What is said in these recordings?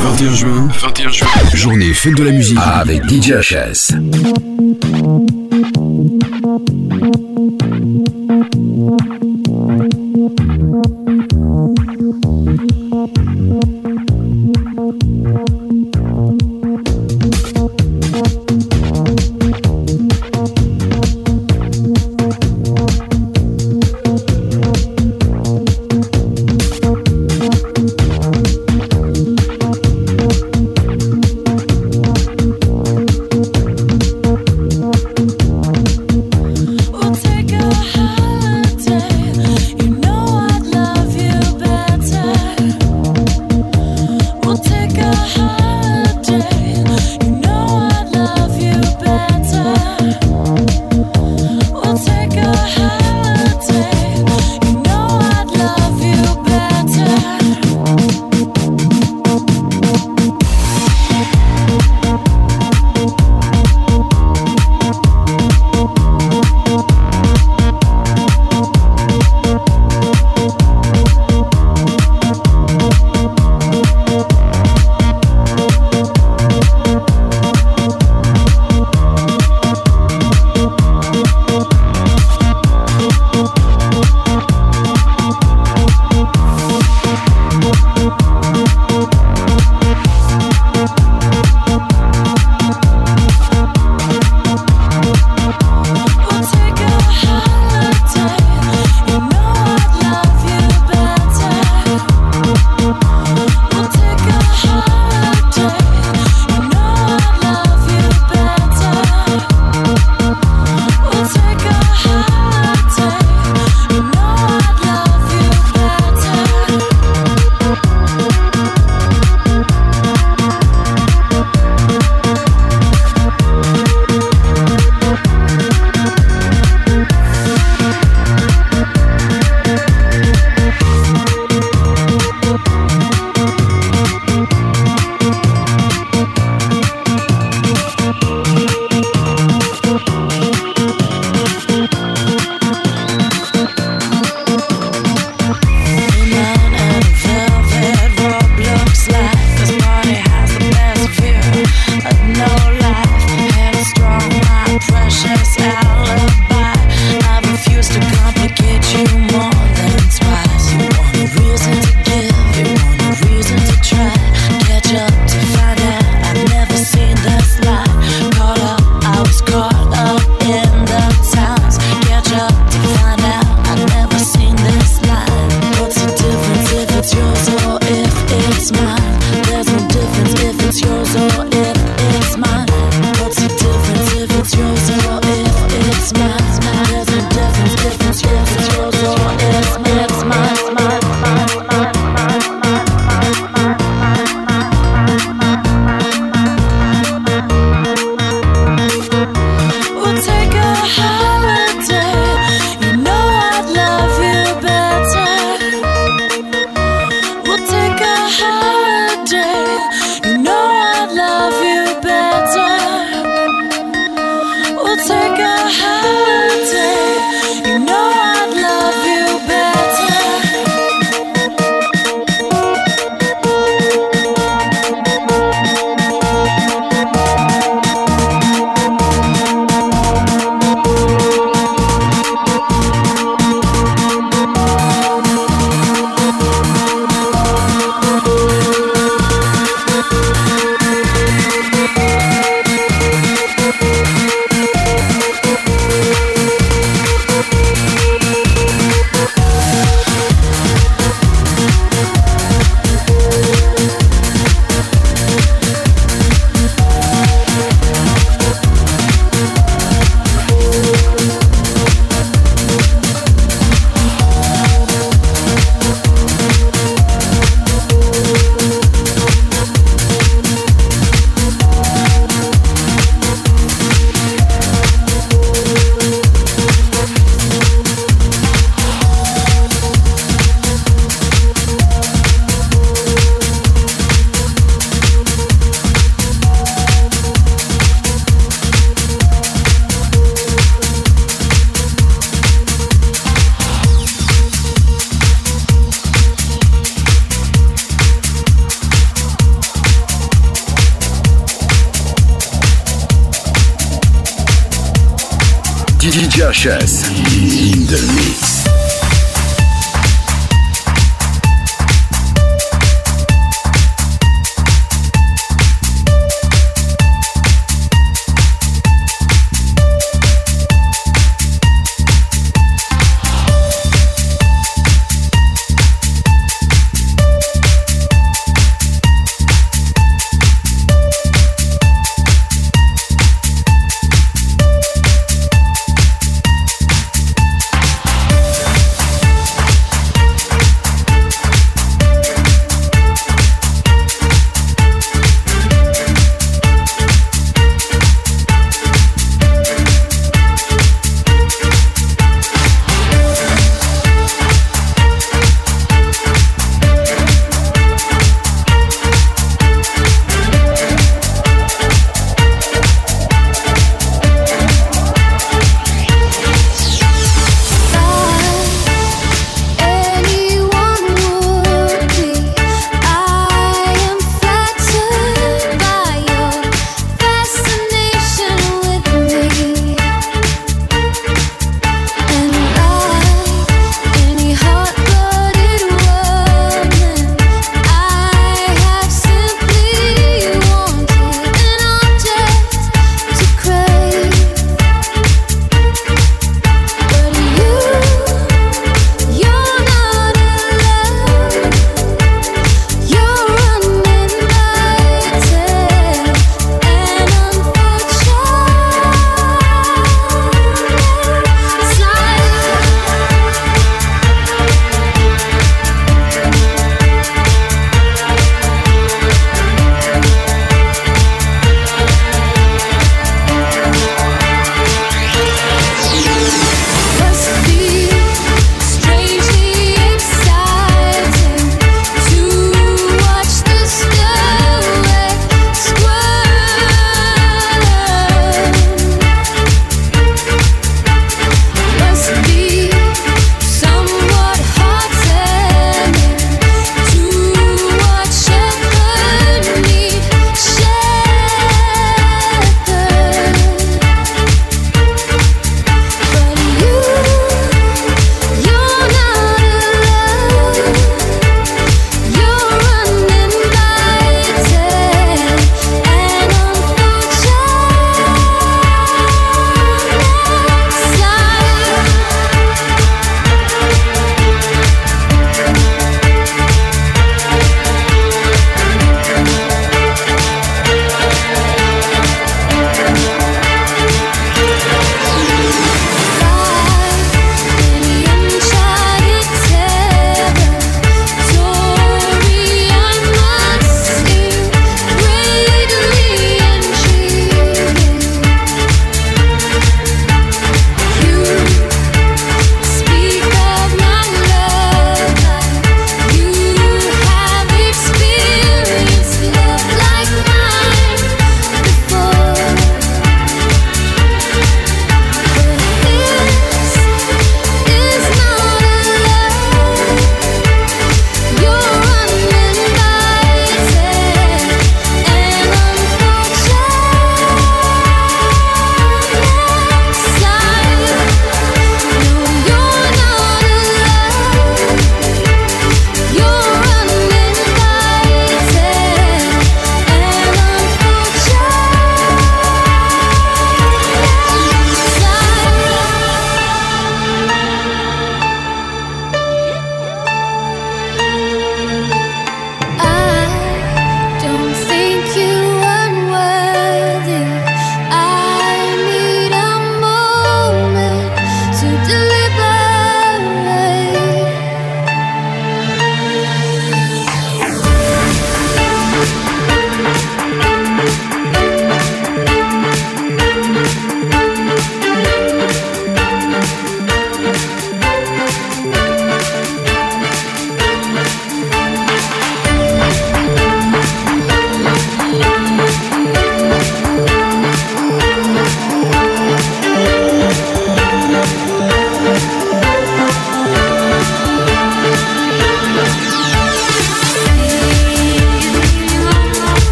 21 juin, 21 juin, journée fête de la musique. Avec DJ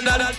Dale,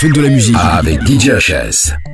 Fête de la musique avec DJ HS.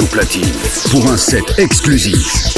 Au platine pour un set exclusif.